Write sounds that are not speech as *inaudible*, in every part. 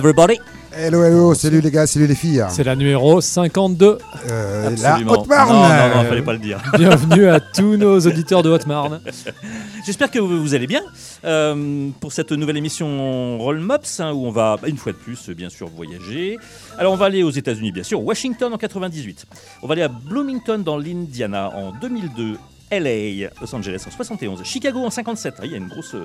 Hello everybody. Hello, hello, salut les gars, salut les filles. C'est la numéro 52. Euh, la Absolument. Haute-Marne. Non, non, non, fallait pas le dire. *laughs* Bienvenue à tous nos auditeurs de Haute-Marne. *laughs* J'espère que vous, vous allez bien euh, pour cette nouvelle émission Roll Mops hein, où on va une fois de plus bien sûr voyager. Alors on va aller aux États-Unis bien sûr, Washington en 98. On va aller à Bloomington dans l'Indiana en 2002. LA, Los Angeles en 71, Chicago en 57. Ah, il y a une grosse,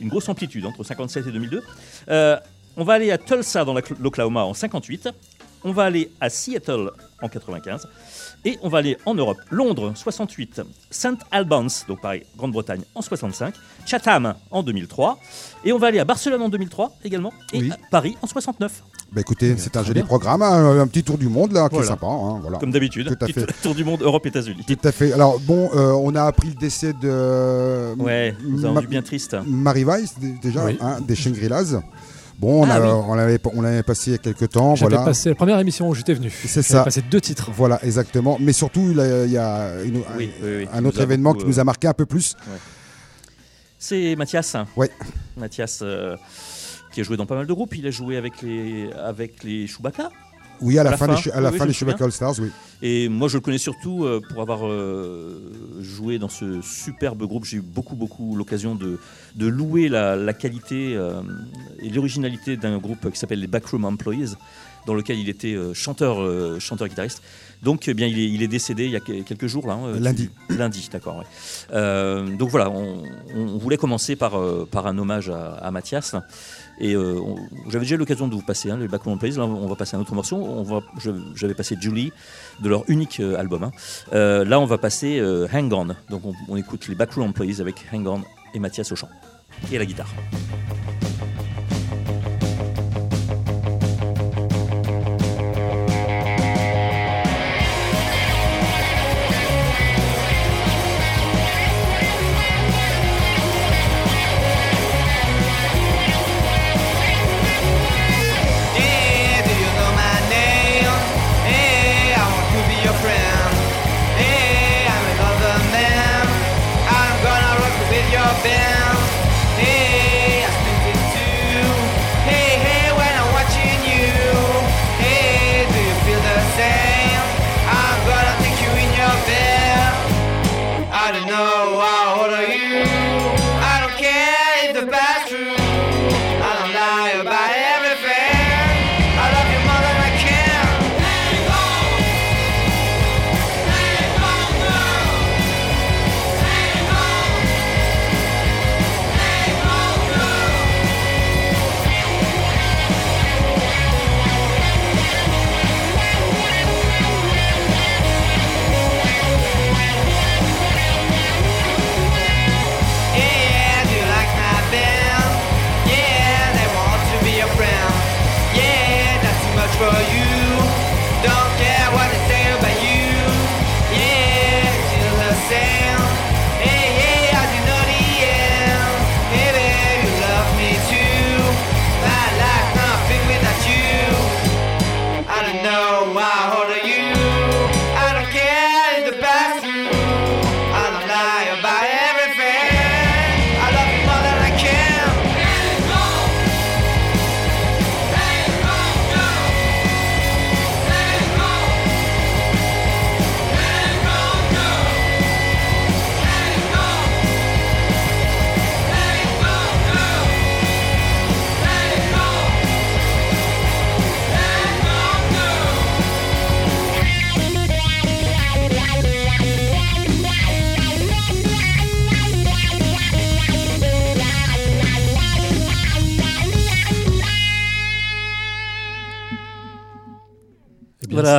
une grosse amplitude entre 57 et 2002. Euh, on va aller à Tulsa dans la- l'Oklahoma en 58. On va aller à Seattle en 95. Et on va aller en Europe, Londres 68, St Albans, donc pareil, Grande-Bretagne en 65, Chatham en 2003, et on va aller à Barcelone en 2003 également, et Oui. à Paris en 69, Bah écoutez, c'est un joli bien. programme, un, un petit tour du monde là, qui Voilà. est sympa. hein, voilà. comme d'habitude. Tout à Petit fait. Tour du monde, Europe, États-Unis. Tout à fait. Alors bon, euh, on a appris le décès de Ouais, nous avons bien triste. Marie Weiss déjà, Oui. hein, des Shangri-Las. Bon, on Ah a- oui. on l'avait on l'avait passé il y a quelques temps, J'avais voilà. passé la première émission où j'étais venu. C'est J'avais ça. passé deux titres. Voilà, exactement. Mais surtout, il y a- il y a une- Oui, oui, oui, un autre événement beaucoup, qui nous a marqué un peu plus. C'est Mathias. Ouais. Mathias, euh, qui a joué dans pas mal de groupes. Il a joué avec les, avec les Chewbacca. Oui, à la, fin, fin. des, à la Oui, fin des. Chewbacca Stars, oui. Et moi, je le connais surtout euh, pour avoir euh, joué dans ce superbe groupe. J'ai eu beaucoup, beaucoup l'occasion de, de louer la, la qualité euh, et l'originalité d'un groupe qui s'appelle les Backroom Employees, dans lequel il était chanteur, chanteur guitariste. Donc, eh bien, il est, il est décédé il y a que- quelques jours là. hein, Lundi. tu- lundi, d'accord. ouais. Euh, donc voilà, on, on voulait commencer par, euh, par un hommage à, à Mathias. Et euh, j'avais déjà eu l'occasion de vous passer hein, les Backroom Employees. Là, on va passer un autre morceau. On va, je- j'avais passé Julie de leur unique euh, album. hein. Euh, là, on va passer euh, Hang On. Donc, on, on écoute les Backroom Employees avec Hang On et Mathias au chant et à la guitare.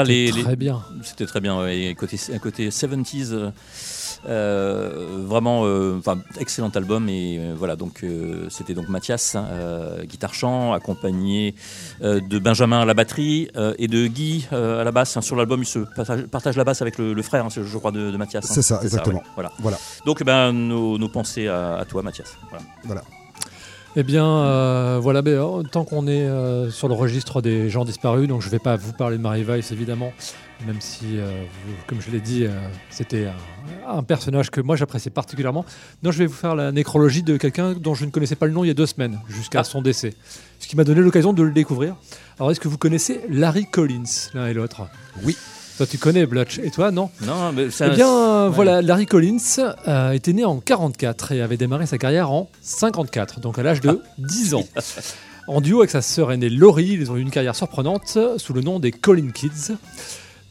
Eh les- très bien. C'était très bien. ouais. Et côté, un côté 70s, euh, euh, vraiment, euh, enfin, excellent album. Et euh, voilà, donc euh, c'était donc Mathias, hein, euh, guitare chant, accompagné euh, de Benjamin à la batterie euh, et de Guy euh, à la basse. hein. Sur l'album, il se partage, partage la basse avec le, le frère, hein, je crois, de, de Mathias. hein. C'est ça, exactement. ouais. Voilà. Voilà. Donc, ben, nos, nos pensées à, à toi, Mathias. Voilà. Voilà. Eh bien, euh, voilà, euh, tant qu'on est euh, sur le registre des gens disparus, donc je ne vais pas vous parler de Marie Weiss évidemment, même si, euh, vous- comme je l'ai dit, c'était un, un personnage que moi j'appréciais particulièrement. Non, je vais vous faire la nécrologie de quelqu'un dont je ne connaissais pas le nom il y a deux semaines, jusqu'à Ah. son décès. Ce qui m'a donné l'occasion de le découvrir. Alors, est-ce que vous connaissez Larry Collins, l'un et l'autre? Oui. Toi, tu connais Blutch, et toi, non Non, mais ça. Eh bien, euh, ouais. voilà, Larry Collins euh, était né en 44 et avait démarré sa carrière en 54, donc à l'âge de *laughs* 10 ans. En duo avec sa sœur aînée Laurie, ils ont eu une carrière surprenante sous le nom des Collins Kids.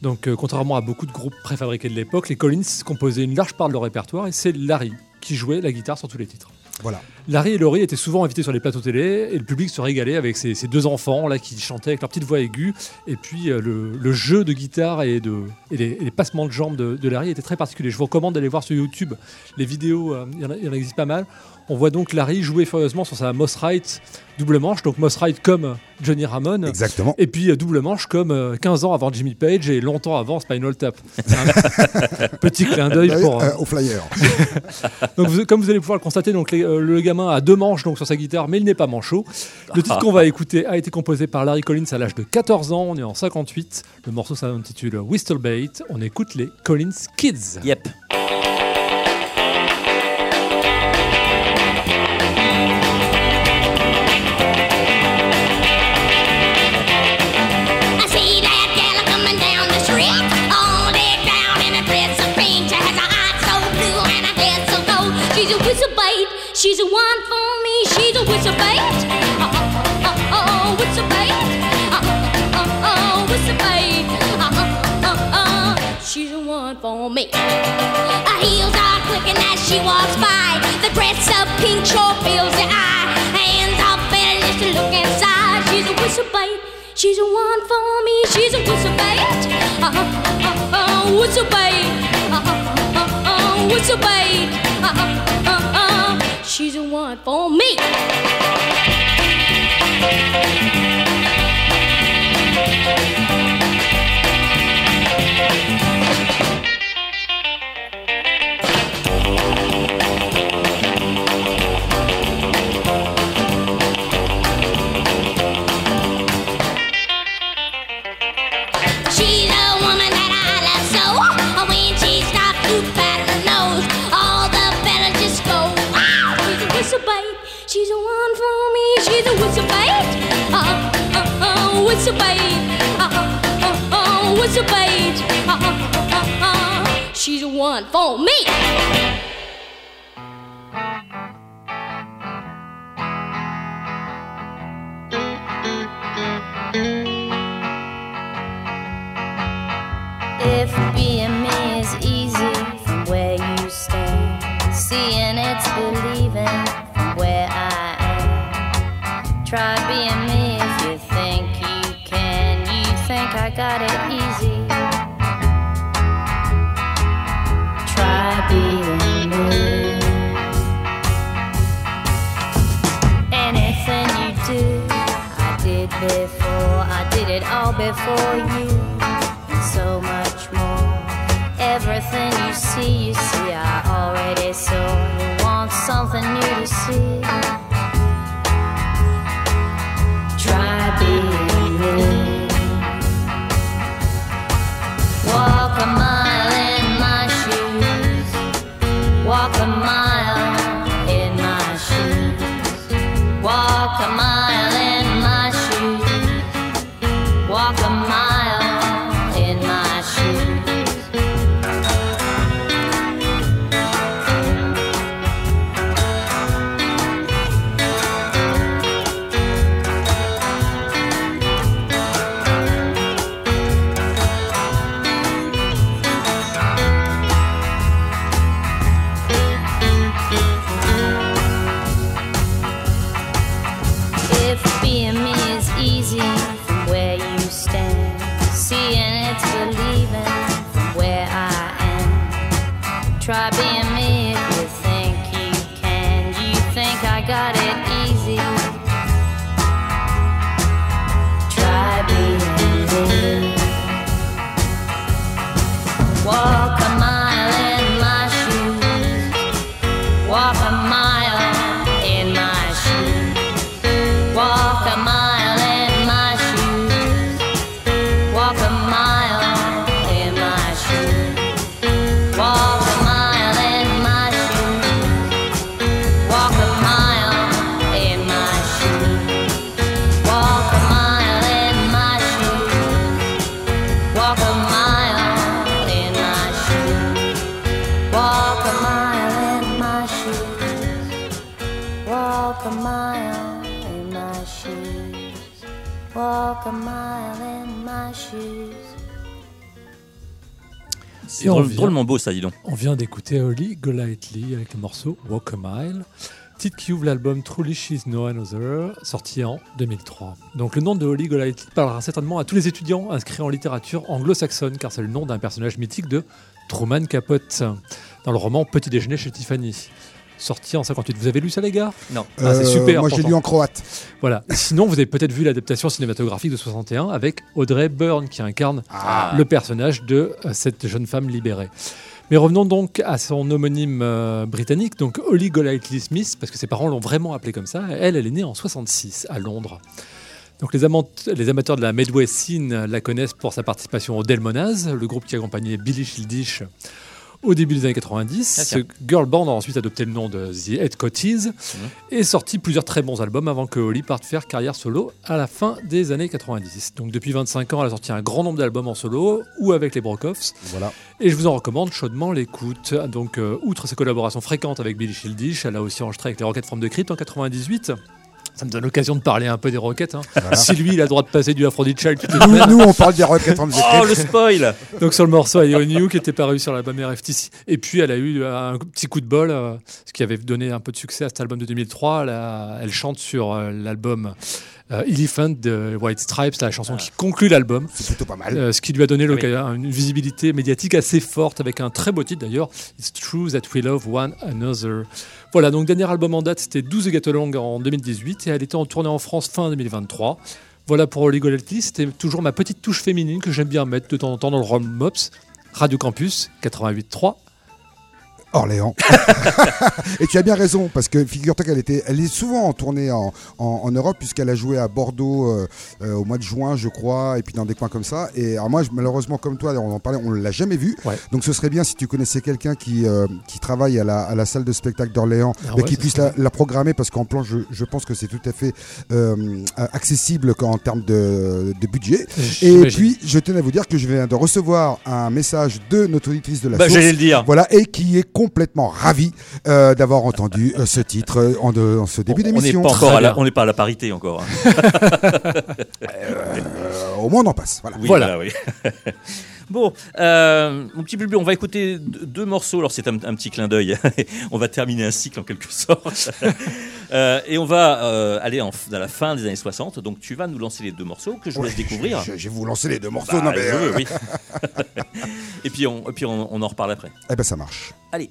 Donc, euh, contrairement à beaucoup de groupes préfabriqués de l'époque, les Collins composaient une large part de leur répertoire et c'est Larry qui jouait la guitare sur tous les titres. Voilà. Larry et Laurie étaient souvent invités sur les plateaux télé et le public se régalait avec ces, ces deux enfants là qui chantaient avec leur petite voix aiguë et puis euh, le, le jeu de guitare et, de, et, les, et les passements de jambes de, de Larry étaient très particuliers. Je vous recommande d'aller voir sur YouTube les vidéos, euh, il y en y, existe pas mal. On voit donc Larry jouer furieusement sur sa Moss Wright double manche, donc Moss Wright comme Johnny Ramone. Exactement. Et puis euh, double manche comme euh, 15 ans avant Jimmy Page et longtemps avant Spinal Tap. *laughs* Petit clin d'œil Bah pour, euh, au flyer. *laughs* donc vous- comme vous allez pouvoir le constater, donc les- le gamin a deux manches donc sur sa guitare, mais il n'est pas manchot. Le titre qu'on va écouter a été composé par Larry Collins à l'âge de 14 ans. On est en 58. Le morceau s'intitule Whistlebait. On écoute les Collins Kids. Yep. She's a one for me. She's a whistle bait, oh oh oh, oh whistle bait, oh oh oh, whistle bait, oh oh oh, she's a one for me. Her heels are clicking as she walks by. The dress of pink sure fills the eye. Hands are better just look inside. She's a whistle bait. She's a one for me. She's a whistle bait. Uh huh. Uh huh. Whistle bait. Uh huh. Uh huh. Whistle bait. Uh huh. Uh huh. She's the one for me. Uh, whistle bait. Uh uh uh, whistle bait. Uh uh uh uh, she's a one for me. Got it easy. Try being me. Anything you do, I did before. I did it all before you and so much more. Everything you see, you see, I already saw. You want something new to see. Drôlement beau ça, dis donc. On vient d'écouter Holly Golightly avec le morceau Walk a Mile, titre qui ouvre l'album Truly She's No Another, sorti en 2003. Donc le nom de Holly Golightly parlera certainement à tous les étudiants inscrits en littérature anglo-saxonne, car c'est le nom d'un personnage mythique de Truman Capote, dans le roman Petit déjeuner chez Tiffany. Sorti en 58. Vous avez lu ça, les gars? Non. Ah, c'est Euh, super Moi, j'ai lu en croate. Voilà. *laughs* Sinon, vous avez peut-être vu l'adaptation cinématographique de 61 avec Audrey Byrne qui incarne Ah. le personnage de euh, cette jeune femme libérée. Mais revenons donc à son homonyme euh, britannique, donc Holly Golightly Smith, parce que ses parents l'ont vraiment appelée comme ça. Elle, elle est née en 66 à Londres. Donc les, amant- les amateurs de la Medway Scene la connaissent pour sa participation au Delmonaz, le groupe qui accompagnait Billy Childish au début des années 90. Ah, Ce girl band a ensuite adopté le nom de The Head Coties et sorti plusieurs très bons albums avant que Holly parte faire carrière solo à la fin des années 90. Donc depuis 25 ans, elle a sorti un grand nombre d'albums en solo ou avec les Brokoffs. Voilà. Et je vous en recommande chaudement l'écoute. Donc, euh, outre ses collaborations fréquentes avec Billy Childish, elle a aussi enregistré avec les Rockets from the Crypt en 98. Ça me donne l'occasion de parler un peu des Rockets. hein. Si lui, il a le droit de passer du Aphrodite Child toutes les Nous, nous, on parle des Rockets from the Oh, le spoil Donc sur le morceau I Own You qui était paru sur l'album RFTC. Et puis elle a eu un petit coup de bol, euh, ce qui avait donné un peu de succès à cet album de 2003. Elle, a- elle chante sur euh, l'album euh, Elephant de White Stripes, la chanson qui conclut l'album. C'est plutôt pas mal. Euh, ce qui lui a donné Ah oui. une visibilité médiatique assez forte avec un très beau titre d'ailleurs, It's True That We Love One Another. Voilà, donc dernier album en date, c'était 12 Get Along en 2018 et elle était en tournée en France fin 2023. Voilà pour Golightly, c'était toujours ma petite touche féminine que j'aime bien mettre de temps en temps dans le Rom Mops. Radio Campus 88.3. Orléans. *laughs* et tu as bien raison, parce que figure-toi qu'elle était, elle est souvent en tournée en, en, en Europe, puisqu'elle a joué à Bordeaux euh, euh, au mois de juin, je crois, et puis dans des coins comme ça. Et alors moi, je- malheureusement, comme toi, on en parlait, on ne l'a jamais vue. Ouais. Donc ce serait bien si tu connaissais quelqu'un qui, euh, qui travaille à la, à la salle de spectacle d'Orléans, Ah mais ouais, qui ça puisse la, la programmer, parce qu'en plan, je, je pense que c'est tout à fait accessible en termes de, de budget. Et puis, je tenais à vous dire que je viens de recevoir un message de notre auditrice de la Bah, source. j'allais le dire. Voilà, et qui est complètement ravi euh, d'avoir entendu euh, ce titre euh, en, de- en ce début On n'est d'émission. pas on n'est pas à la parité encore. hein. *laughs* Euh, au moins, on en passe. Voilà. Oui, Voilà. oui. *laughs* Bon, euh, mon petit bulbu, on va écouter deux morceaux. Alors c'est un, un petit clin d'œil. *laughs* on va terminer un cycle en quelque sorte. *laughs* Euh, et on va euh, aller en, à la fin des années 60. Donc tu vas nous lancer les deux morceaux que je vous laisse découvrir. Je, je vais vous lancer les deux morceaux. Bah, non, mais, je veux, oui. *laughs* et puis, on, et puis on, on en reparle après. eh ben, ça marche. Allez.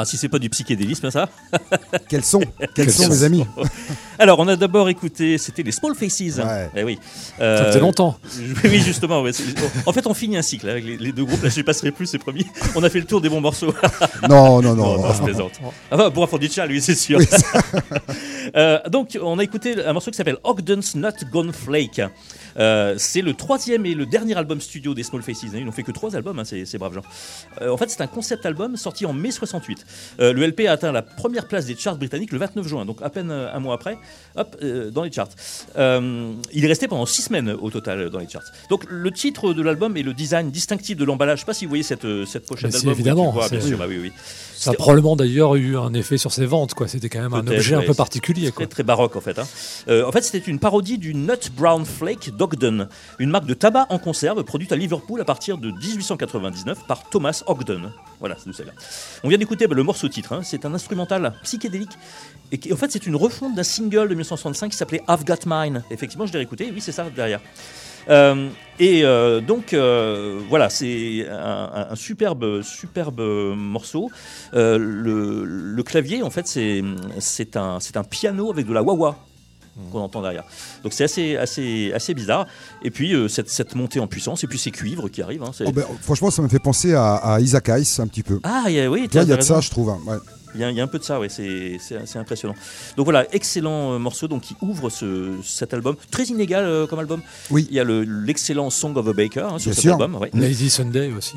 Ah, si c'est pas du psychédélisme, ça. *laughs* Quels sont Quels sont, mes amis *laughs* Alors, on a d'abord écouté, c'était les Small Faces. Ouais. Eh oui. Ça Euh, faisait longtemps. Oui, justement. ouais, c'est- En fait, on finit un cycle avec les, les deux groupes. Là, je ne passerai plus, c'est promis. On a fait le tour des bons morceaux. *laughs* Non, non, non. Non, non, je plaisante. Ah bah, pour Aphrodite, lui, c'est sûr. Euh, donc, on a écouté un morceau qui s'appelle Ogden's Not Gone Flake. Euh, c'est le troisième et le dernier album studio des Small Faces. Ils n'ont fait que trois albums, hein, ces, ces braves gens. Euh, en fait, c'est un concept album sorti en mai 68. Euh, le LP a atteint la première place des charts britanniques le 29 juin, donc à peine un mois après, hop, dans les charts. Il est resté pendant six semaines au total dans les charts. Donc, le titre de l'album et le design distinctif de l'emballage. Je ne sais pas si vous voyez cette, cette pochette d'album. Évidemment, vois, bien sûr, bah oui, oui. Ça a probablement d'ailleurs eu un effet sur ses ventes. quoi. C'était quand même un objet un peu particulier. Quoi. Très, très baroque en fait. hein. Euh, en fait, c'était une parodie du Nut Brown Flake d'Ogden, une marque de tabac en conserve produite à Liverpool à partir de 1899 par Thomas Ogden. Voilà, c'est celle-là. On vient d'écouter bah, le morceau titre. hein. C'est un instrumental psychédélique. Et qui, en fait, c'est une refonte d'un single de 1965 qui s'appelait I've Got Mine. Effectivement, je l'ai réécouté. Oui, c'est ça derrière. Euh, et euh, donc euh, voilà, c'est un, superbe, superbe morceau. Le, le clavier, en fait, c'est c'est un, c'est un piano avec de la wah-wah qu'on entend derrière. Donc c'est assez, assez, assez bizarre. Et puis euh, cette, cette montée en puissance, et puis ces cuivres qui arrivent. hein, Oh, ben, franchement, ça me fait penser à, à Isaac Hayes un petit peu. Ah, y a, oui, il y a de raison. ça, je trouve. hein, ouais. Il y, a, il y a un peu de ça, ouais, c'est impressionnant. Donc voilà, excellent euh, morceau donc, qui ouvre ce, cet album. Très inégal euh, comme album. Oui. Il y a le- l'excellent Song of a Baker hein, sur Bien cet sûr. album. ouais. Lazy Sunday aussi.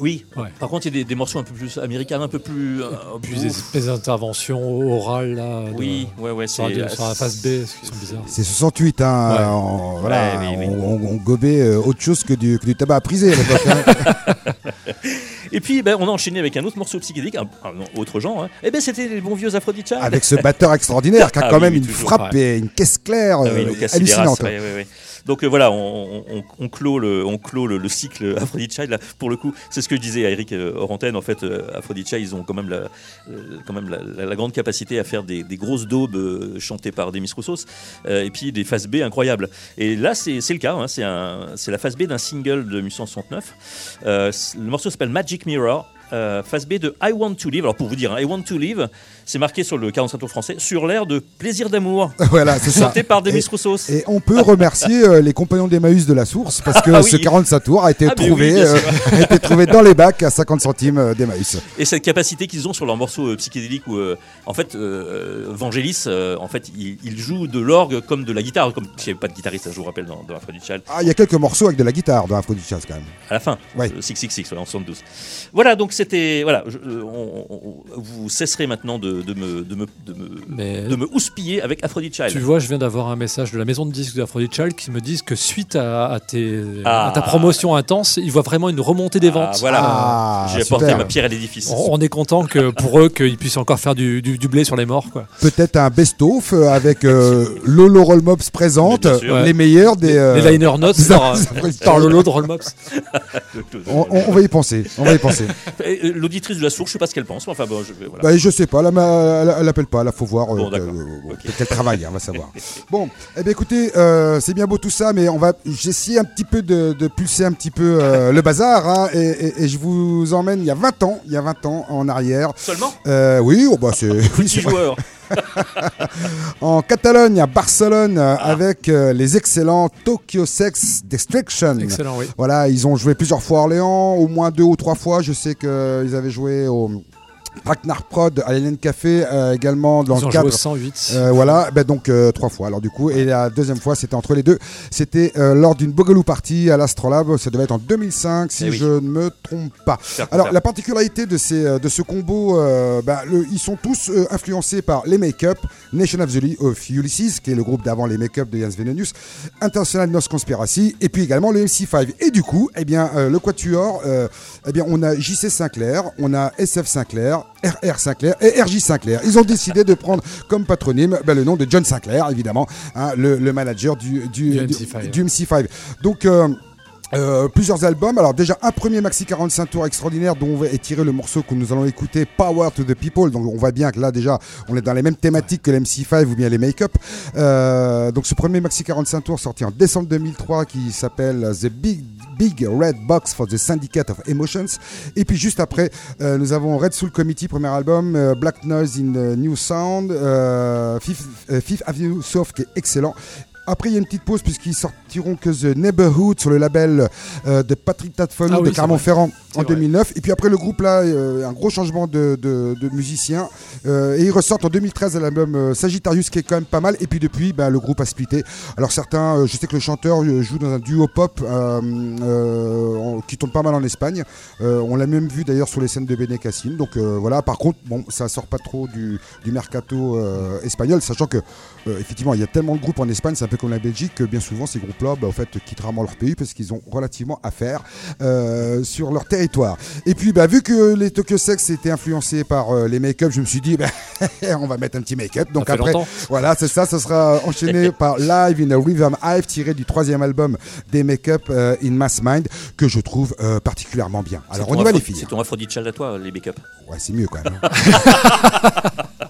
Oui. Ouais. Par contre, il y a des, des morceaux un peu plus américains, un peu plus. euh, ouf. des espèces d'interventions orales là. de- Oui, ouais, ouais, Sur, c'est. la- sur la face B, ce qui sont bizarres. C'est 68, hein. Ouais. on, voilà, Ouais, oui, oui. On, on- on gobait euh, autre chose que du, que du tabac à priser à l'époque. hein. *laughs* Et puis, ben, on a enchaîné avec un autre morceau psychédélique, un, un autre genre. Hein. Et ben, c'était les bons vieux Aphrodite Avec ce batteur extraordinaire qui a *laughs* Ah quand oui, même oui, une toujours, frappe et une caisse claire Ah oui, euh, hallucinante. ouais, ouais, ouais. Donc euh, voilà, on, clôt, le, cycle Aphrodite Child. Pour le coup, c'est ce que je disais à Eric euh, hors antenne. En fait, euh, Aphrodite Child, ils ont quand même la, euh, grande capacité à faire des, grosses daubes chantées par Demis Roussos et puis des phases B incroyables. Et là, c'est le cas. hein, c'est la phase B d'un single de 1869. Euh, c- le morceau s'appelle Magic Mirror. Phase B de I Want to Live. Alors pour vous dire, hein, I Want to Live, c'est marqué sur le 45 tours français sur l'air de Plaisir d'amour, *laughs* voilà, c'est ça. chanté par Demis Roussos. Et on peut remercier euh, les compagnons d'Emmaüs de la source parce que Ah ce oui. 45 tours a été Ah, trouvé, oui, euh, *laughs* a été trouvé dans les bacs à 50 centimes euh, d'Emmaüs. Et cette capacité qu'ils ont sur leurs morceaux psychédéliques où, en fait, Vangelis, en fait, il, il joue de l'orgue comme de la guitare, comme s'il n'y avait pas de guitariste, je vous rappelle, dans, dans Child, Ah, il y a quelques morceaux avec de la guitare dans Jazz quand même. à la fin, Ouais. euh, 666, voilà, en 72. Voilà, donc c'était, voilà, je- on- on- vous cesserez maintenant de, de me, de me, de me, Mais de me houspiller avec Aphrodite Child. tu vois, je viens d'avoir un message de la maison de disques d'Aphrodite Child qui me disent que suite à, à tes, Ah. à ta promotion intense, ils voient vraiment une remontée des Ah, ventes. voilà, Ah, j'ai apporté ma pierre à l'édifice. On, on est content que pour eux qu'ils puissent encore faire du, du- du blé sur les morts. Quoi. Peut-être un best-of euh, avec euh, Lolo Roll Mops présente euh, les meilleurs des. euh, les liner notes *laughs* par, Lolo de Rollmops. *laughs* on, on- on va y penser. On va y penser. Euh, L'auditrice de la source, je sais pas ce qu'elle pense, enfin bon, je voilà. Bah, je sais pas, là, ma- elle, elle appelle pas, là, faut voir. euh, Bon, euh, bon, peut-être travaille, hein, on va savoir. *laughs* Bon, eh bien, écoutez, euh, c'est bien beau tout ça, mais on va, j'essaie un petit peu de, de pulser un petit peu euh, *laughs* le bazar, hein, et, et- et je vous emmène il y a 20 ans, il y a 20 ans en arrière. Seulement? Oui, oh, bah, c'est, *laughs* oui, joueur. en Catalogne, à Barcelone, euh, avec euh, les excellents Tokyo Sex Destruction. Excellent, oui. Voilà, ils ont joué plusieurs fois à Orléans, au moins deux ou trois fois. Je sais qu'ils avaient joué au Ragnar Prod, à l'Hélène Café, euh, également dans Ils le ont cadre. au 108. Euh, voilà, ben donc euh, trois fois. Alors du coup, et la deuxième fois, c'était entre les deux. C'était euh, lors d'une Boogaloo Party à l'Astrolabe. Ça devait être en 2005, si Eh oui. je ne me trompe pas. Alors la particularité de, ces, de ce combo, euh, bah, le- ils sont tous euh, influencés par les Make-up, Nation of, the of Ulysses, qui est le groupe d'avant les Make-up de Jens Venenius, International Nos Conspiracy, et puis également le MC5. Et du coup, eh bien, euh, le Quatuor, euh, eh bien, on a JC Sinclair, on a SF Sinclair, RR Sinclair et RJ Sinclair. Ils ont décidé de prendre comme patronyme bah, le nom de John Sinclair, évidemment, hein, le, le manager du, du, Du du- MC5. du MC5. Donc, euh, euh, plusieurs albums. Alors déjà un premier maxi 45 tours extraordinaire dont est tiré le morceau que nous allons écouter, Power to the People. Donc on voit bien que là déjà on est dans les mêmes thématiques que l'MC5 ou bien les Make-up. Euh, donc ce premier maxi 45 tours sorti en décembre 2003 qui s'appelle The Big Big Red Box for the Syndicate of Emotions. Et puis juste après, euh, nous avons Red Soul Committee, premier album, euh, Black Noise in the New Sound, euh, Fifth, euh, Fifth Avenue Soft qui est excellent. Après, il y a une petite pause puisqu'ils sortiront que The Neighborhood sur le label euh, de Patrick Tatfollow Ah oui, de Clermont-Ferrand en C'est vrai. 2009. Et puis après, le groupe là, euh, un gros changement de, de, de musiciens. Euh, et ils ressortent en 2013 à l'album euh, Sagittarius qui est quand même pas mal. Et puis depuis, bah, le groupe a splitté. Alors certains, je sais que le chanteur joue dans un duo pop qui tourne pas mal en Espagne. On l'a même vu d'ailleurs sur les scènes de Bene Cassin. Donc voilà, par contre, bon, ça sort pas trop du, du mercato espagnol, sachant que effectivement, il y a tellement de groupes en Espagne, c'est un peu comme la Belgique, que bien souvent ces groupes-là, bah, en fait, quittent rarement leur pays parce qu'ils ont relativement à faire euh, sur leur territoire. Et puis, bah, vu que les Tokyo Sex étaient influencés par euh, les make-up, je me suis dit, bah, *laughs* on va mettre un petit make-up. Donc après, longtemps. voilà, c'est ça, ça sera enchaîné *laughs* par Live in a Rhythm Hive, tiré du troisième album des make-up euh, in Mass Mind, que je trouve particulièrement bien. Alors, on y va les filles. C'est ton Aphrodite Child à toi, les make-up. Ouais, c'est mieux quand même. *laughs*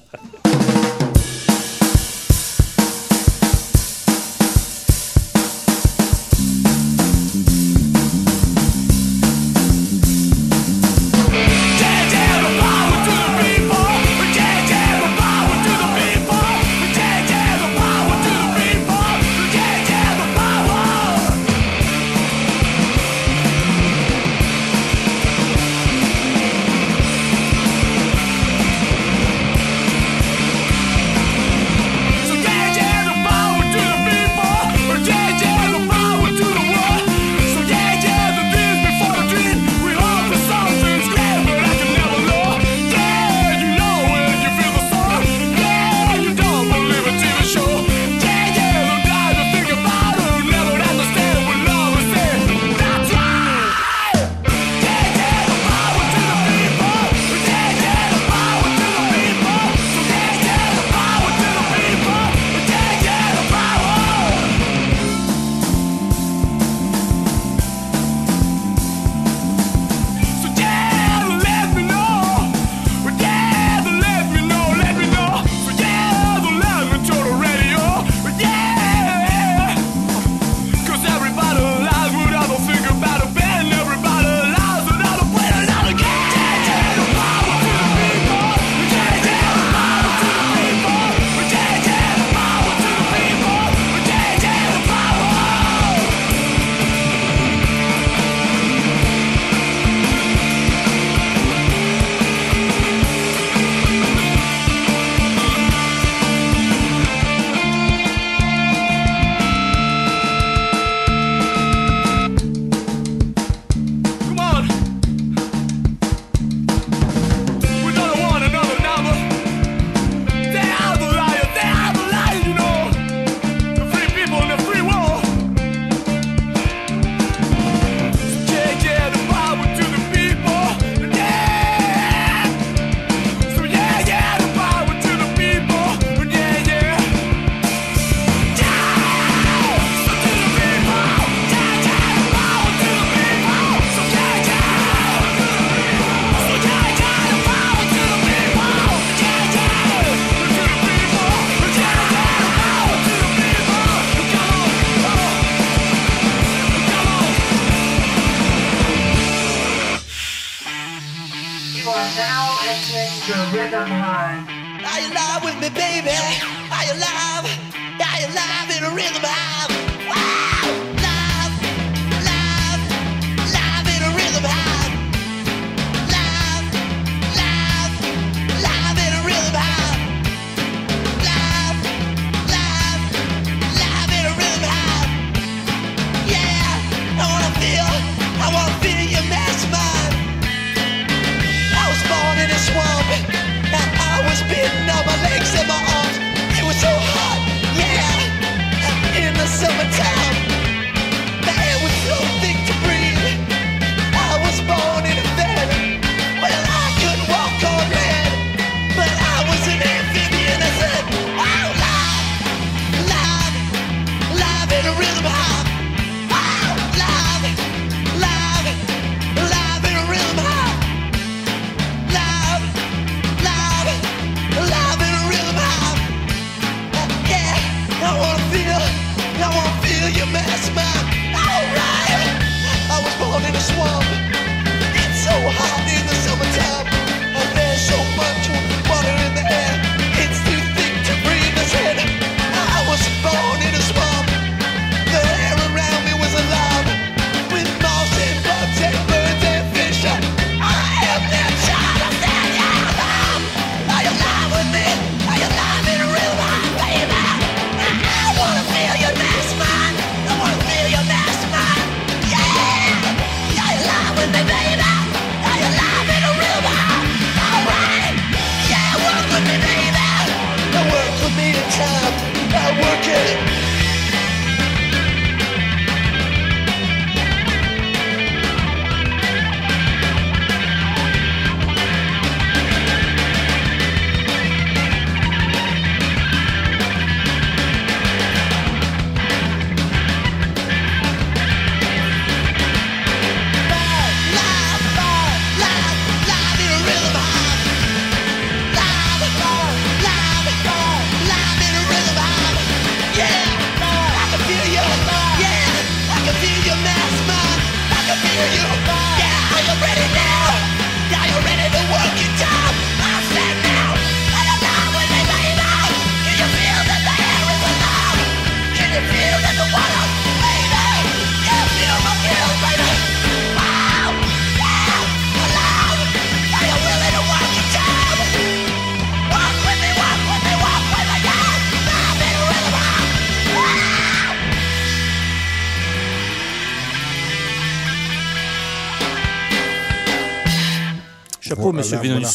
Voilà, voilà.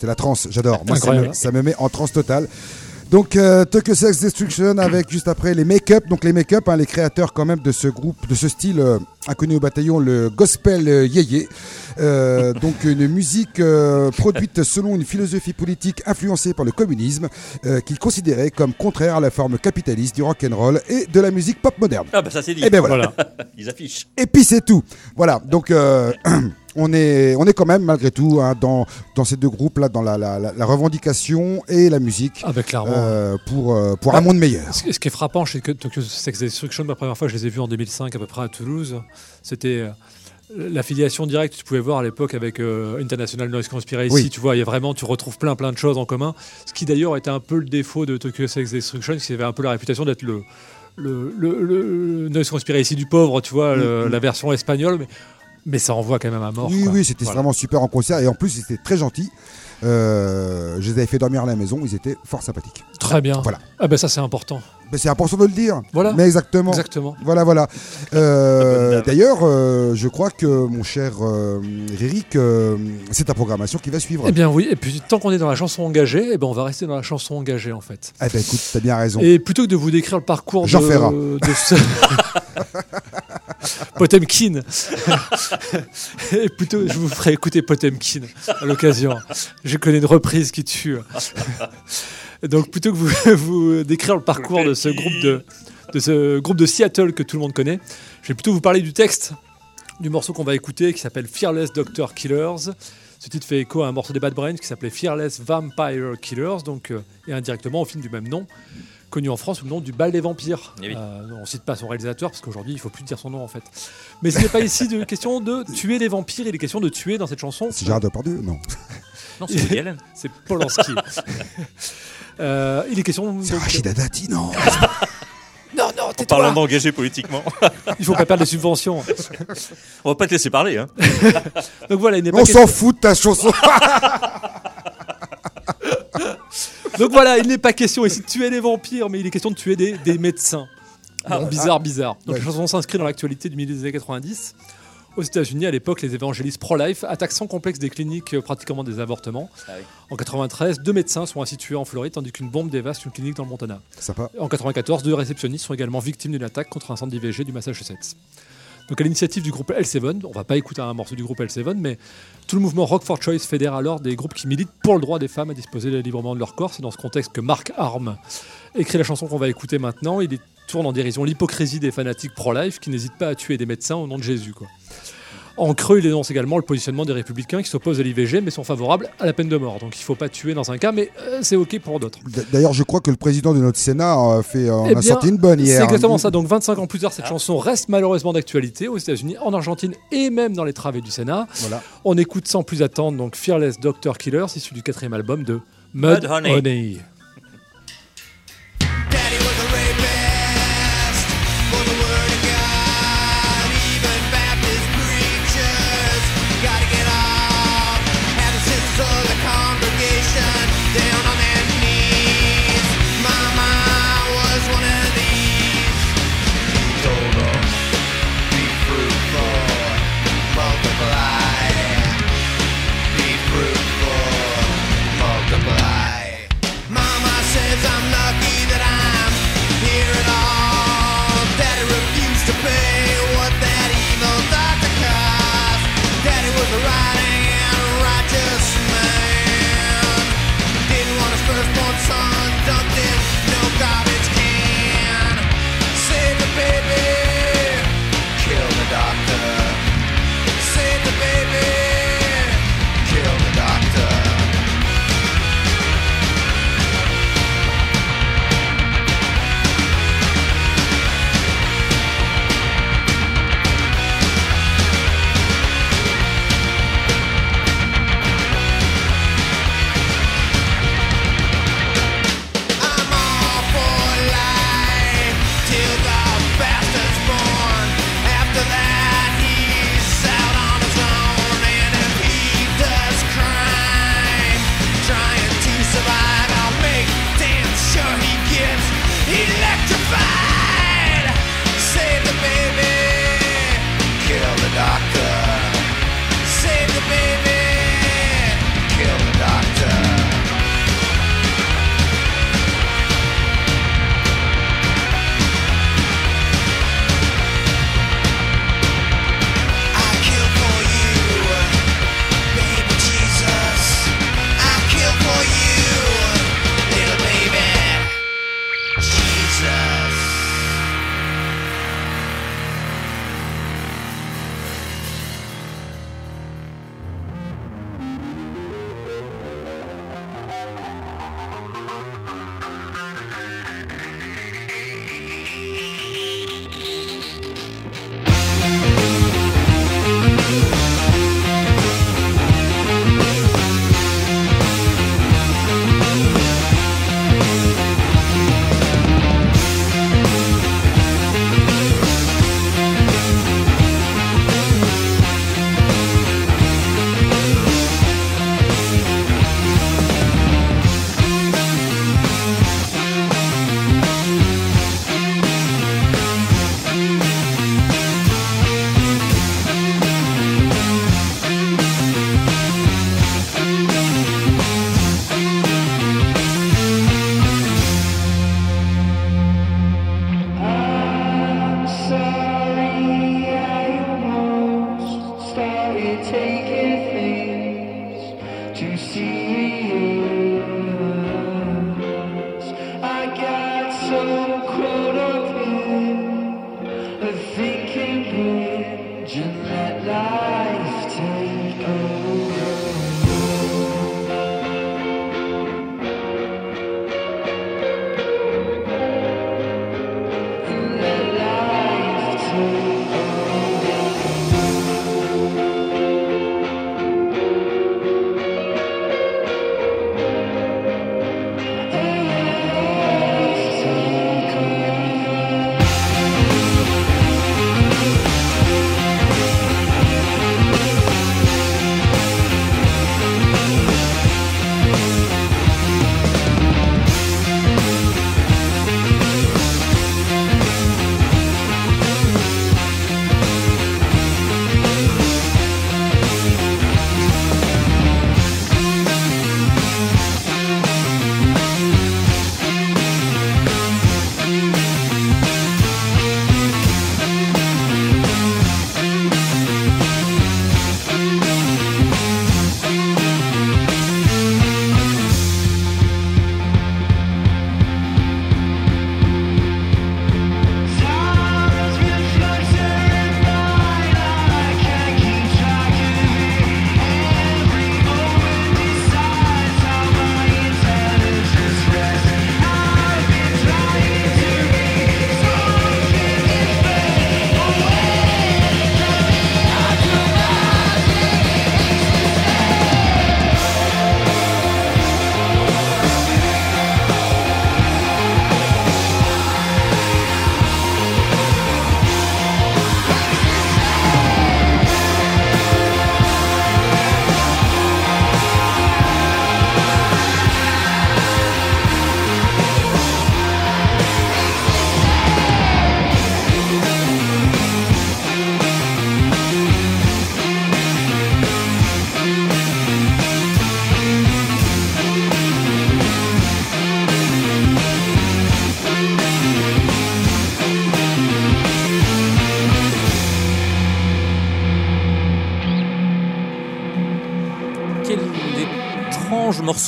C'est la transe, j'adore. Moi, ça me, ça me met en transe totale. Donc, euh, Tokyo Sex Destruction avec juste après les make-up. Donc, les make-up, hein, les créateurs quand même de ce groupe, de ce style euh, inconnu au bataillon, le gospel euh, yéyé. *laughs* Euh, donc, une musique euh, produite selon une philosophie politique influencée par le communisme, euh, qu'ils considéraient comme contraire à la forme capitaliste du rock'n'roll et de la musique pop moderne. Ah bah ça c'est dit. Et ben voilà. Voilà. *laughs* Ils affichent. Et puis c'est tout. Voilà. Donc euh, *clears throat* on est on est quand même malgré tout hein, dans dans ces deux groupes là dans la, la, la- la revendication et la musique Ah bah euh, pour euh, pour Ah. un monde meilleur. Ce, qui est frappant, c'est que Tokyo Sex Destruction, la première fois que je les ai vus en 2005 à peu près à Toulouse, c'était euh, l'affiliation directe tu pouvais voir à l'époque avec euh, International Noise Conspiracy. Oui. Tu vois, il y a vraiment, tu retrouves plein plein de choses en commun. Ce qui d'ailleurs était un peu le défaut de Tokyo Sex Destruction, qui avait un peu la réputation d'être le, le, le, le Noise Conspiracy du pauvre, tu vois, le- la version espagnole. Mais, mais ça envoie quand même à mort. Oui quoi. oui c'était Voilà. vraiment super en concert et en plus ils étaient très gentils. Euh, je les avais fait dormir à la maison, ils étaient fort sympathiques. Très bien. Voilà. Ah ben ça c'est important. Mais c'est important de le dire. Voilà. Mais exactement. Exactement. Voilà, voilà. *laughs* Euh. D'ailleurs, euh, je crois que mon cher euh, c'est ta programmation qui va suivre. Eh bien oui, et puis tant qu'on est dans la chanson engagée, eh ben on va rester dans la chanson engagée en fait. Eh ben, écoute, t'as bien raison. Et plutôt que de vous décrire le parcours Jean de, de ce... *laughs* *laughs* Potemkin, *laughs* et plutôt je vous ferai écouter Potemkin à l'occasion. Je connais une reprise qui tue. *laughs* Donc plutôt que vous, vous décrire le parcours de ce groupe de, de ce groupe de Seattle que tout le monde connaît, je vais plutôt vous parler du texte du morceau qu'on va écouter qui s'appelle Fearless Doctor Killers. Ce titre fait écho à un morceau des Bad Brains qui s'appelait Fearless Vampire Killers, donc, euh, et indirectement au film du même nom, connu en France sous le nom du Bal des Vampires. Eh oui. Euh, on cite pas son réalisateur parce qu'aujourd'hui il faut plus dire son nom en fait. Mais ce n'est pas ici de *laughs* question de tuer les vampires, il est question de tuer dans cette chanson C'est Gérard Depardieu Non. *laughs* Non, c'est Woody Allen. *laughs* C'est Polanski. Euh, il est question. C'est Rachida Dati, non Non, non, En tais-toi. parlant d'engager politiquement. Il faut pas perdre les subventions. On va pas te laisser parler. Hein. Donc voilà, il n'est pas On question- s'en fout de ta chanson *laughs* Donc voilà, il n'est pas question ici de tuer des vampires, mais il est question de tuer des, des médecins. Bon, bizarre, bizarre. Donc Ouais. la chanson s'inscrit dans l'actualité du milieu des années 90. Aux États-Unis, à l'époque, les évangélistes pro-life attaquent sans complexe des cliniques euh, pratiquement des avortements. Ah oui. En 93, deux médecins sont ainsi tués en Floride, tandis qu'une bombe dévaste une clinique dans le Montana. Sympa. En 94, deux réceptionnistes sont également victimes d'une attaque contre un centre d'IVG du Massachusetts. Donc à l'initiative du groupe L7, on va pas écouter un morceau du groupe L7, mais tout le mouvement Rock for Choice fédère alors des groupes qui militent pour le droit des femmes à disposer librement de leur corps. C'est dans ce contexte que Mark Arm écrit la chanson qu'on va écouter maintenant. Il tourne en dérision l'hypocrisie des fanatiques pro-life qui n'hésitent pas à tuer des médecins au nom de Jésus. En creux, il dénonce également le positionnement des républicains qui s'opposent à l'IVG mais sont favorables à la peine de mort. Donc il ne faut pas tuer dans un cas, mais euh, c'est OK pour d'autres. D'ailleurs, je crois que le président de notre Sénat a fait, euh, en Eh a sorti une bonne hier. C'est exactement hein. ça. Donc 25 ans plus tard, cette chanson reste malheureusement d'actualité aux États-Unis, en Argentine et même dans les travées du Sénat. Voilà. On écoute sans plus attendre donc Fearless Doctor Killers, issu du quatrième album de Mud, Mud Honey. Honey. Imagine that life.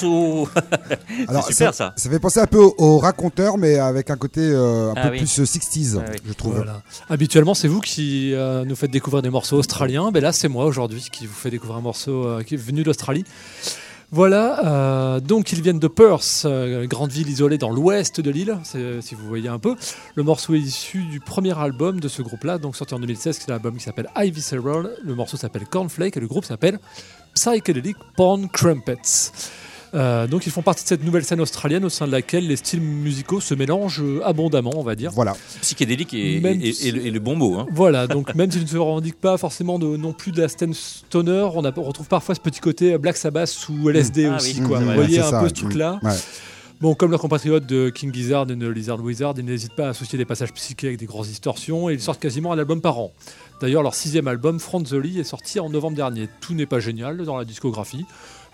*laughs* C'est super ça. Ça fait penser un peu au, au raconteur, mais avec un côté euh, un Ah peu oui. plus euh, 60s, Ah oui. je trouve. Voilà. Habituellement, c'est vous qui euh, nous faites découvrir des morceaux australiens. Ben là, c'est moi aujourd'hui qui vous fait découvrir un morceau euh, qui est venu d'Australie. Voilà, euh, donc ils viennent de Perth, euh, grande ville isolée dans l'ouest de l'île, si vous voyez un peu. Le morceau est issu du premier album de ce groupe-là, donc sorti en 2016, c'est l'album qui s'appelle Ivy Cereal. Le morceau s'appelle Cornflake et le groupe s'appelle Psychedelic Porn Crumpets. Euh, donc ils font partie de cette nouvelle scène australienne au sein de laquelle les styles musicaux se mélangent euh, abondamment, on va dire. Voilà. Psychédélique et, Même et- et- si- et le, bon mot. hein. Voilà, *laughs* donc même s'ils ne se revendiquent pas forcément de, non plus de la scène stoner, on, a- on retrouve parfois ce petit côté Black Sabbath ou LSD Ah aussi. oui, quoi. c'est Vous voyez un ça, peu ce truc-là. Ouais. Bon, comme leurs compatriotes de King Gizzard et de Lizard Wizard, ils n'hésitent pas à associer des passages psychés avec des grosses distorsions et ils sortent quasiment un album par an. D'ailleurs, leur sixième album, Front the Lee, est sorti en novembre dernier. Tout n'est pas génial dans la discographie,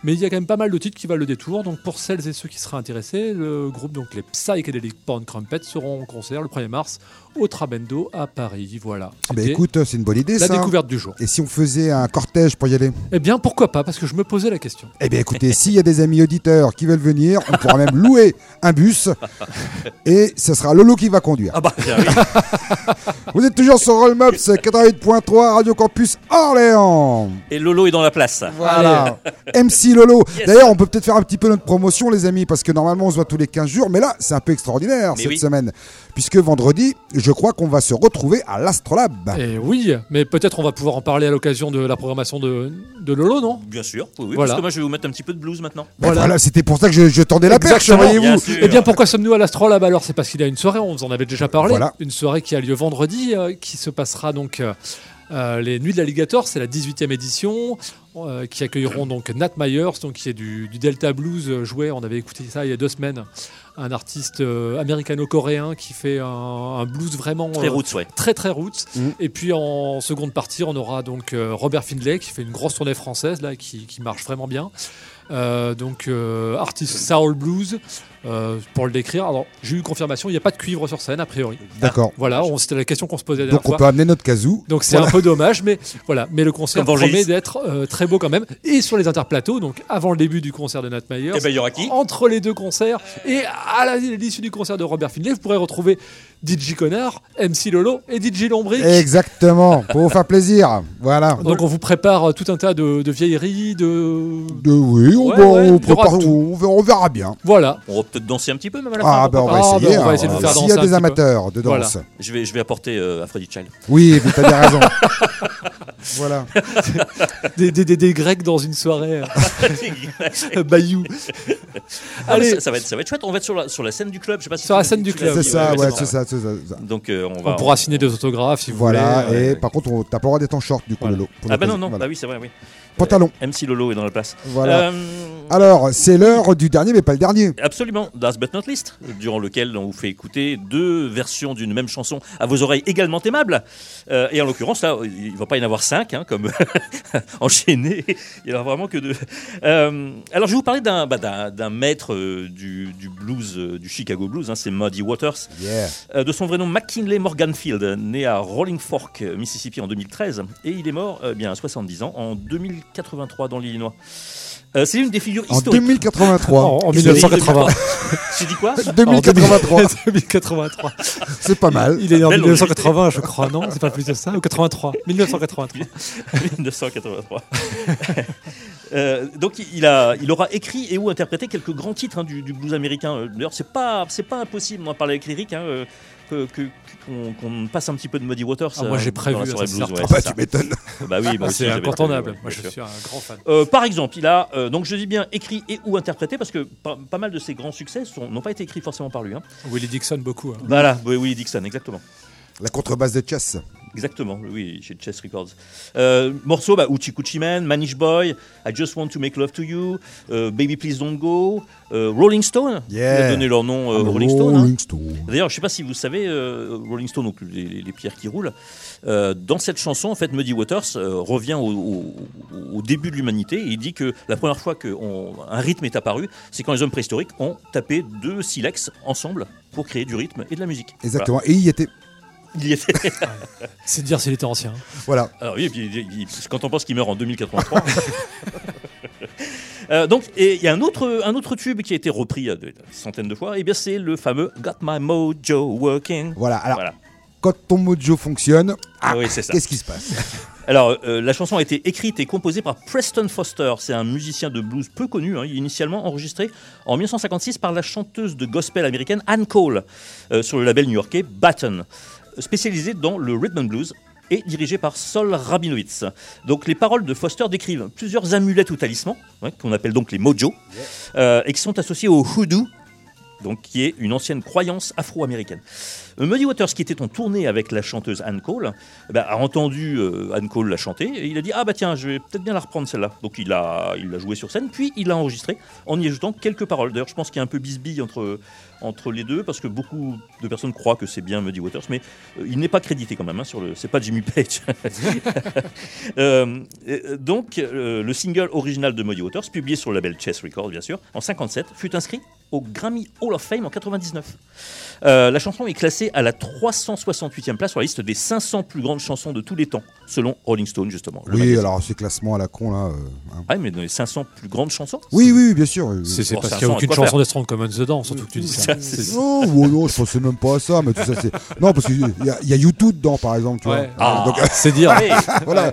mais il y a quand même pas mal de titres qui valent le détour. Donc, pour celles et ceux qui seraient intéressés, le groupe, donc les Psychedelic Porn Crumpets, seront en concert le 1er mars au Trabendo à Paris. Voilà. Ah bah écoute, c'est une bonne idée la ça. découverte du jour. Et si on faisait un cortège pour y aller? Eh bien, pourquoi pas Parce que je me posais la question. Eh bien écoutez, s'il y a des amis auditeurs qui veulent venir, on pourra même louer un bus et ce sera Lolo qui va conduire. Ah bah oui. *laughs* Vous êtes toujours sur Rollmops 88.3 Radio Campus Orléans. Et Lolo est dans la place. Voilà. MC Lolo. Yes. D'ailleurs, on peut peut-être faire un petit peu notre promotion, les amis, parce que normalement, on se voit tous les 15 jours. Mais là, c'est un peu extraordinaire Mais cette oui. semaine. Puisque vendredi, je crois qu'on va se retrouver à l'Astrolabe. Et Eh oui, mais peut-être on va pouvoir en parler à l'occasion de la programmation de, de Lolo, non? Bien sûr, oui, oui, Voilà. parce que moi je vais vous mettre un petit peu de blues maintenant. Ben Voilà. voilà, c'était pour ça que je, je tendais la perche, voyez-vous. Eh bien, pourquoi sommes-nous à l'Astrolabe alors? C'est parce qu'il y a une soirée, on vous en avait déjà parlé. Voilà. Une soirée qui a lieu vendredi, euh, qui se passera donc euh, euh, les Nuits de l'Alligator, c'est la 18e édition, euh, qui accueilleront donc Nat Myers, donc qui est du, du Delta Blues euh, joué. On avait écouté ça il y a deux semaines. Un artiste euh, américano-coréen qui fait un, un blues vraiment Très roots, ouais. très très roots. Mhm. Et puis en seconde partie, on aura donc Robert Findlay qui fait une grosse tournée française là, qui, qui marche vraiment bien. Euh, donc euh, artiste soul blues euh, pour le décrire. Alors j'ai eu confirmation, il n'y a pas de cuivre sur scène a priori. D'accord. Voilà, c'était la question qu'on se posait la dernière Donc on fois. peut amener notre kazoo. Donc c'est Voilà. un peu dommage, mais voilà. Mais le concert Comme promet d'être euh, très beau quand même. Et sur les interplateaux, donc avant le début du concert de Nat Myers, Et ben il y aura qui? entre les deux concerts et à la- l'issue du concert de Robert Findlay, vous pourrez retrouver DJ Connard, MC Lolo et DJ Lombric. Exactement, pour vous faire plaisir. Voilà. Donc on vous prépare euh, tout un tas de, de vieilleries, de De, oui, on, Ouais, va- ouais, on prépare- tout. on verra, on verra bien. voilà. On va peut-être danser un petit peu même à la Ah, fin. ben on va Ah, essayer. ben, on va hein. essayer de vous faire S'il y a des peu. amateurs de Voilà. danse. Je vais, je vais apporter euh, Aphrodite Child. Oui, vous avez raison. *laughs* voilà. *laughs* Des, des, des- des Grecs dans une soirée euh, *laughs* Bayou. Ah, Allez, ça, ça va être, ça va être chouette. On va être sur la, sur la scène du club. Je sais pas si Sur la scène du club. C'est ça, ouais, c'est ça, ça. c'est ça. Donc euh, on va. on pourra signer des autographes si vous Voilà, voulez. et par contre, on- t'as pas le droit d'être en short du coup, Voilà. Lolo. Ah bah non non. Voilà. Bah oui c'est vrai oui. Pantalon. Euh, MC Lolo est dans la place. Voilà. Euh, Alors, c'est l'heure du dernier, mais pas le dernier. Absolument, last but not least, durant lequel on vous fait écouter deux versions d'une même chanson à vos oreilles également aimables. Euh, et en l'occurrence, là, il ne va pas y en avoir cinq, hein, comme *laughs* enchaîné. Il n'y en aura vraiment que deux. Euh, alors, je vais vous parler d'un bah, maître euh, du, du blues, du Chicago blues, hein, c'est Muddy Waters. Yeah. Euh, de son vrai nom McKinley Morganfield, né à Rolling Fork, Mississippi en 2013, et il est mort bien à 70 ans en 2083 dans l'Illinois. Euh, c'est une des figures En historiques. 2083. En, en Historique. 1980. J'ai dit quoi *laughs* 2083. 2083. c'est pas mal. Il est né en Belle 1980, je crois, non C'est pas plus de ça Ou 83 1983. 1983. Euh, donc il, a, il aura écrit et ou interprété quelques grands titres hein, du, du blues américain. Euh, D'ailleurs, c'est pas, c'est pas impossible, on en parlait avec Lyric, hein, euh, que- que- qu'on passe un petit peu de Muddy Waters. Ah, moi, euh, j'ai prévu, dans la ça, soirée c'est blues, certain. ouais, Ah bah, tu ça. m'étonnes. Bah oui, C'est incontournable. prévu, Moi, je sûr. suis un grand fan. Euh, par exemple, il a euh, donc je dis bien écrit et ou interprété parce que pas, pas mal de ses grands succès n'ont pas été écrits forcément par lui. hein. Willie Dixon, beaucoup. hein. Voilà, oui, Willie Dixon, exactement. La contrebasse de Chess. Exactement, oui, chez Chess Records. Euh, morceaux, bah, Uchi Kuchi Man, Manish Boy, I Just Want to Make Love to You, euh, Baby Please Don't Go, euh, Rolling Stone, Yeah. qui a donné leur nom Ah, Rolling Stone. hein. Rolling Stone. D'ailleurs, je ne sais pas si vous savez, Rolling Stone, donc les, les- les pierres qui roulent, dans cette chanson, en fait, Muddy Waters revient au, au- au début de l'humanité et il dit que la première fois qu'un rythme est apparu, c'est quand les hommes préhistoriques ont tapé deux silex ensemble pour créer du rythme et de la musique. Exactement. Et il y était. Voilà. Il y était. C'est dire s'il était ancien. Voilà. Alors oui, et puis, il- il- quand on pense qu'il meurt en 2083. *laughs* Euh, donc, et il y a un autre, un autre tube qui a été repris euh, des centaines de fois. Et bien, c'est le fameux Got My Mojo Working. Voilà, alors Voilà. quand ton mojo fonctionne, ah, oui, qu'est-ce qui se passe? *laughs* Alors, euh, la chanson a été écrite et composée par Preston Foster. C'est un musicien de blues peu connu. hein. Initialement enregistré en 1956 par la chanteuse de gospel américaine Ann Cole euh, sur le label new-yorkais Baton, spécialisé dans le rhythm and blues et dirigé par Sol Rabinowitz. Donc les paroles de Foster décrivent plusieurs amulettes ou talismans, qu'on appelle donc les mojo, euh, et qui sont associés au hoodoo, donc qui est une ancienne croyance afro-américaine. Muddy Waters, qui était en tournée avec la chanteuse Anne Cole, eh ben, a entendu euh, Anne Cole la chanter et il a dit ah bah tiens je vais peut-être bien la reprendre celle-là. Donc il a il l'a joué sur scène puis il l'a enregistré en y ajoutant quelques paroles. D'ailleurs je pense qu'il y a un peu bisbille entre entre les deux parce que beaucoup de personnes croient que c'est bien Muddy Waters mais euh, il n'est pas crédité quand même hein, sur c'est pas Jimmy Page. *laughs* Euh, donc le single original de Muddy Waters publié sur le label Chess Records bien sûr en 57 fut inscrit au Grammy Hall of Fame en 99. Euh, la chanson est classée à la 368e place sur la liste des 500 plus grandes chansons de tous les temps, selon Rolling Stone, justement. Oui, magazine. alors ces classements à la con là. euh, hein. Ah, mais dans les 500 plus grandes chansons Oui, oui, bien sûr. oui. C'est Bon, parce qu'il n'y a aucune chanson faire. des Strong Commons dedans, surtout que tu dis ça. Non, oh, non, je pensais même pas à ça, mais tout ça c'est. Non, parce qu'il y, a- il y a YouTube dedans, par exemple, tu Ouais. vois. Ah. Donc, C'est dire. *laughs* Voilà.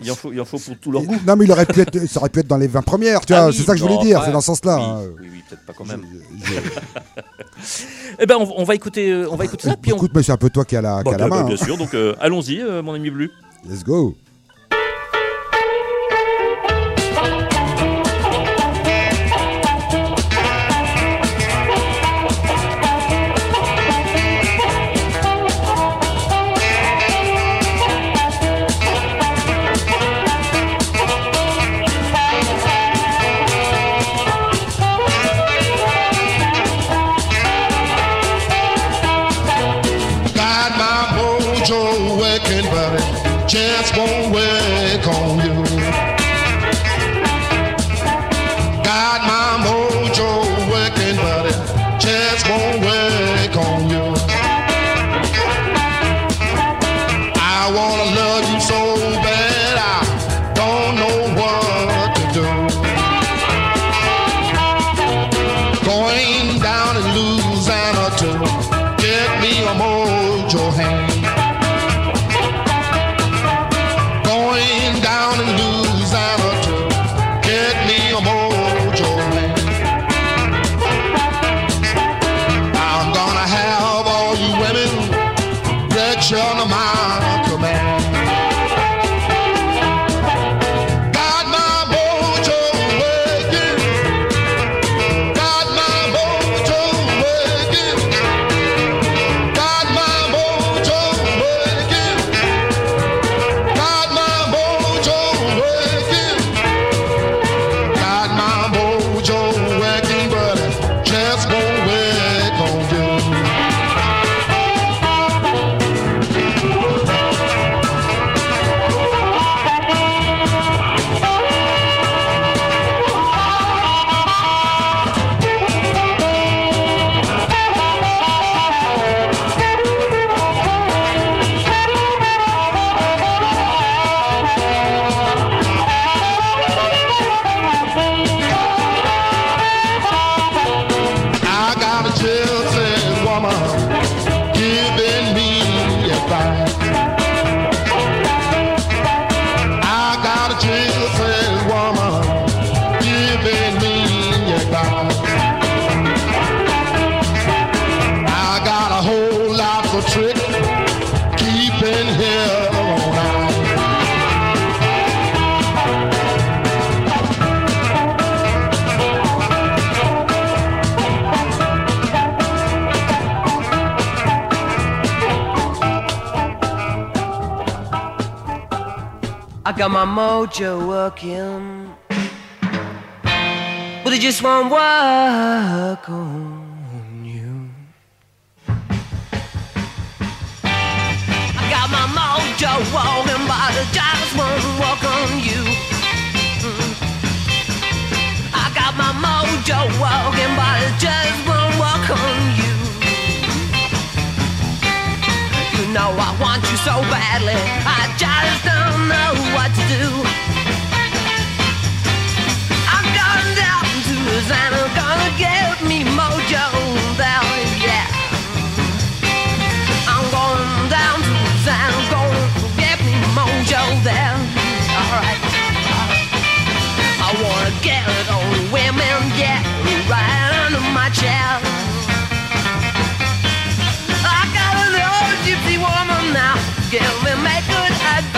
Il, en faut, il en faut pour tout leur goût. Non, mais il aurait pu être, ça aurait pu être dans les 20 premières, tu Ah vois. oui, c'est ça que je voulais non, dire, ouais. c'est dans ce sens-là. oui, hein. oui, oui, peut-être pas quand même. Je- je- *laughs* Eh ben, on, on va écouter, euh, on va écouter ça, puis on. Écoute, mais c'est un peu toi qui as la, qui Bah, la bah, main. bien hein. sûr, donc euh, allons-y, euh, mon ami Bleu. Let's go. It got my mojo working, but it just won't work on you. I got my mojo working, but it just won't work on you. I got my mojo working, but it just won't work on you. You know I so badly. I just don't know what to do. I'm going down to Louisiana, gonna get me mojo yeah. I'm going down to gonna get me mojo. Alright. I wanna get all the women, yeah, right under my chest. give me my good advice.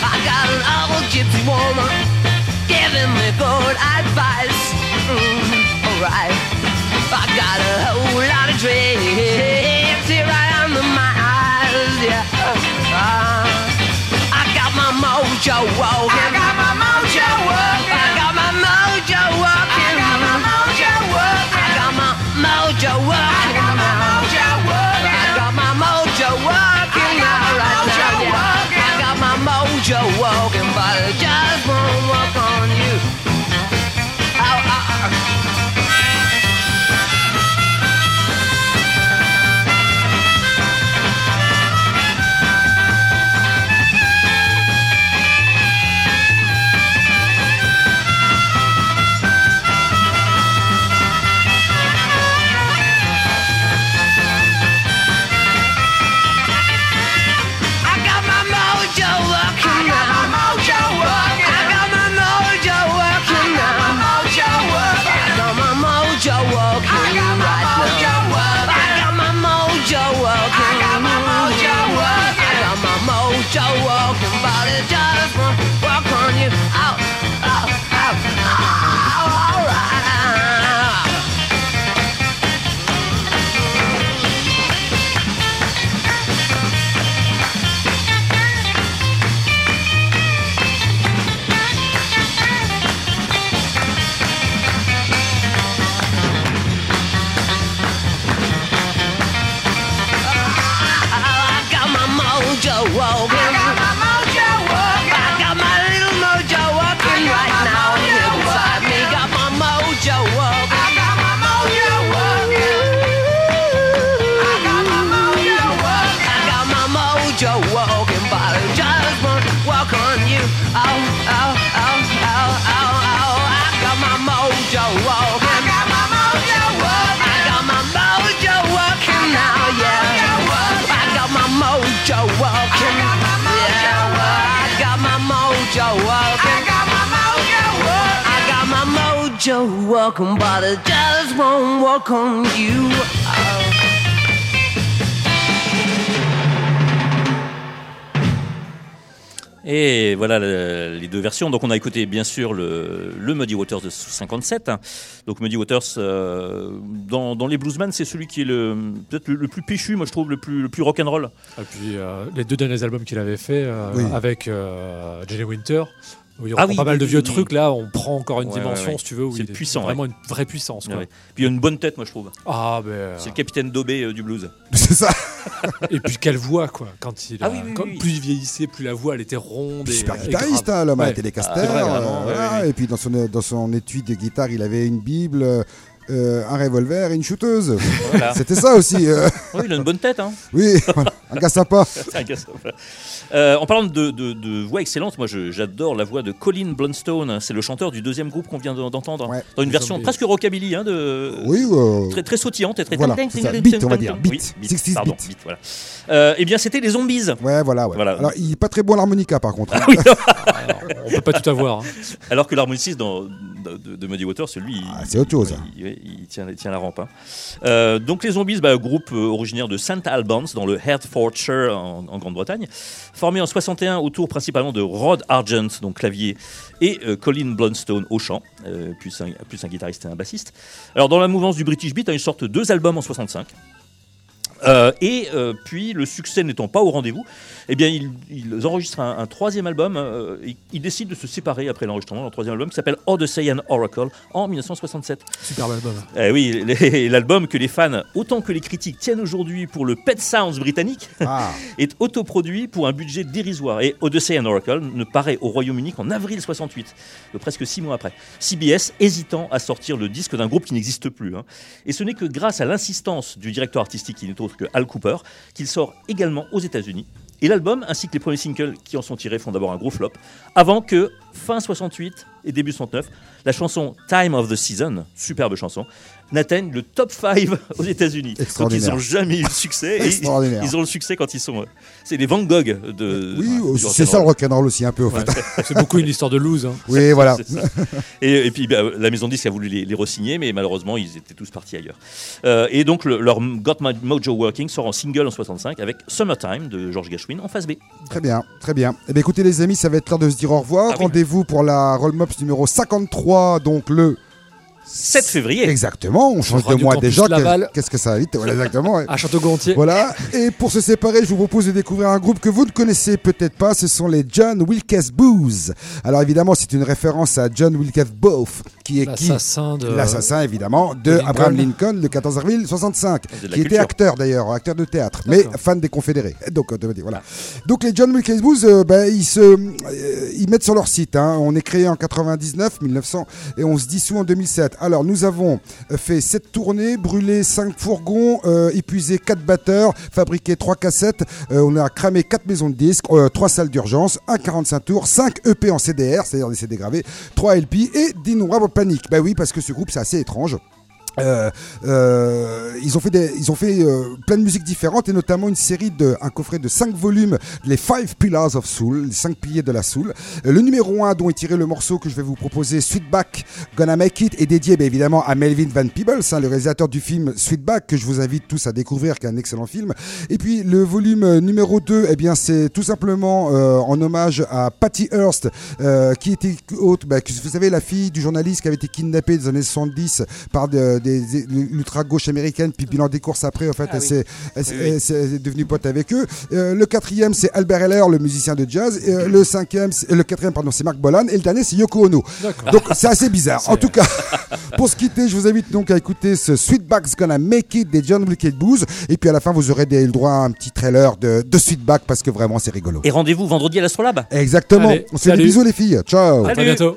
I got an old gypsy woman giving me good advice. Mm, alright. I got a whole lot of dreams here. Yeah. Uh, I got my mojo. Mojo walking. Yeah, I got my mojo walking. I got my mojo walking. I got my mojo walking, but it just won't walk on you. Et voilà le- les deux versions. Donc on a écouté bien sûr le, le Muddy Waters de 57. Donc Muddy Waters, euh, dans, dans les bluesman, c'est celui qui est le peut-être le, le plus péchu, moi je trouve le plus, le plus rock'n'roll. Et puis euh, les deux derniers albums qu'il avait fait euh, Oui. avec euh, Jenny Winter, il y Ah reprend oui, pas mal oui, de oui, vieux oui. trucs. Là, on prend encore une Ouais, dimension, ouais, ouais. si tu veux, C'est puissant, vraiment une vraie puissance. quoi. Ouais. Puis il a une bonne tête, moi je trouve. Ah, ben, euh, C'est le capitaine Dobé euh, du blues. *laughs* C'est ça. *laughs* Et puis quelle voix, quoi. Quand il, Ah a- oui, oui, quand- oui. plus il vieillissait, plus la voix elle était ronde. Et, Super et guitariste, l'homme à la Ouais. Telecaster. Ah, euh, ouais. Et puis dans son, dans son étui de guitare, il avait une Bible, euh, un revolver et une shooteuse. Voilà. *laughs* C'était ça aussi. euh, Oui, il a une bonne tête. Hein. oui, voilà. un gars sympa. *laughs* C'est un gars sympa. Euh, en parlant de, de- de voix excellente, moi j'adore la voix de Colin Blunstone. C'est le chanteur du deuxième groupe qu'on vient de- d'entendre. Ouais. Dans une version presque rockabilly, hein, de, Oui, euh, très, très sautillante et très Voilà, Beat, on va dire. Beat. Oui, 60s pardon, beat. beat, voilà. Euh, eh bien, c'était les zombies. ouais, voilà, ouais. Voilà. Alors, il est pas très bon à l'harmonica, par contre. hein. *laughs* On peut pas tout avoir. hein. Alors que l'harmoniciste dans, de, de- de Muddy Waters, celui, Ah, c'est autre chose. il, il- il tient, il tient la rampe. hein. Euh, donc les zombies, bah, groupe euh, originaire de St Albans dans le Hertfordshire en, en Grande-Bretagne, formé en 61 autour principalement de Rod Argent, donc clavier, et euh, Colin Blunstone au chant, euh, plus, un, plus un guitariste et un bassiste. Alors dans la mouvance du British Beat, a une sorte de deux albums en 65. Euh, et euh, puis, le succès n'étant pas au rendez-vous, eh bien, ils, ils enregistrent un, un troisième album. euh, ils décident de se séparer après l'enregistrement d'un troisième album qui s'appelle Odyssey and Oracle en 1967. Superbe album. Eh oui, *laughs* l'album que les fans, autant que les critiques, tiennent aujourd'hui pour le Pet Sounds britannique, Ah, *laughs* est autoproduit pour un budget dérisoire. Et Odyssey and Oracle ne paraît au Royaume-Uni qu'en avril 68, de presque six mois après. CBS hésitant à sortir le disque d'un groupe qui n'existe plus. hein. Et ce n'est que grâce à l'insistance du directeur artistique, qui n'est autre que Al Cooper, qu'il sort également aux États-Unis. Et l'album, ainsi que les premiers singles qui en sont tirés, font d'abord un gros flop, avant que, fin 68 et début 69, la chanson Time of the Season, superbe chanson, n'atteigne le top 5 *laughs* aux États-Unis. Donc ils n'ont jamais eu le succès. et ils ont le succès quand ils sont. euh, C'est les Van Gogh de. oui, du c'est ça le rock'n'roll. aussi, un peu, au fait. C'est beaucoup une histoire de lose. hein. *laughs* Oui, voilà. *laughs* Et, et puis bah, la maison de disque a voulu les, les re-signer, mais malheureusement ils étaient tous partis ailleurs. Euh, et donc le- leur Got My Mojo Working sort en single en 65 avec Summertime de George Gershwin en face B. Très bien, très bien. Eh bien, écoutez, les amis, ça va être l'heure de se dire au revoir. Ah oui. Rendez-vous pour la Roll Mops numéro 53, donc le 7 février. Exactement, on change de mois déjà. Qu'est-ce que ça invite Voilà, exactement. *laughs* À Château-Gontier. Voilà, et pour se séparer, je vous propose de découvrir un groupe que vous ne connaissez peut-être pas, ce sont les John Wilkes Booth. Alors évidemment, c'est une référence à John Wilkes Booth, qui est qui L'assassin de. L'assassin évidemment de Lincoln. Abraham Lincoln le 14 avril 65, De la qui était acteur d'ailleurs, acteur de théâtre, mais fan des Confédérés. Donc on te dit, voilà. Donc les John Wilkes Booth, euh, ben, ils se, euh, ils mettent sur leur site. hein. On est créé en 99, 1900, et on se dissout en 2007. Alors nous avons euh, fait sept tournées, brûlé cinq fourgons, euh, épuisé quatre batteurs, fabriqué trois cassettes. euh, on a cramé quatre maisons de disques, euh, trois salles d'urgence, un 45 tours, 5 EP en CDR, c'est-à-dire des CD gravés, 3 LP et d'innombrables paniques. Bah oui, parce que ce groupe c'est assez étrange. Euh, euh, ils ont fait des, ils ont fait euh, plein de musiques différentes et notamment une série de un coffret de 5 volumes les Five Pillars of Soul les 5 piliers de la soul. Euh, le numéro 1 dont est tiré le morceau que je vais vous proposer Sweetback Gonna Make It est dédié bien évidemment à Melvin Van Peebles hein, le réalisateur du film Sweetback que je vous invite tous à découvrir qui est un excellent film. Et puis le volume euh, numéro 2 eh bien c'est tout simplement en hommage à Patty Hearst qui était haute bah, vous savez la fille du journaliste qui avait été kidnappée dans les années 70 par de- des l'ultra-gauche américaine, puis bilan des courses après, en fait, elle s'est- elle est devenue pote avec eux. Euh, le quatrième, c'est Albert Heller, le musicien de jazz. Et, euh, le cinquième, c'est- le quatrième, pardon, c'est Marc Bolan. Et le dernier, c'est Yoko Ono. Donc, c'est assez bizarre. En tout cas, *laughs* pour se quitter, je vous invite donc à écouter ce Sweetback's Gonna Make It des John Wicked Booze. Et puis à la fin, vous aurez des, le droit à un petit trailer de, de Sweetback parce que vraiment, c'est rigolo. Et rendez-vous vendredi à l'Astrolabe. Exactement. Allez, On se fait des bisous, les filles. Ciao. À bientôt.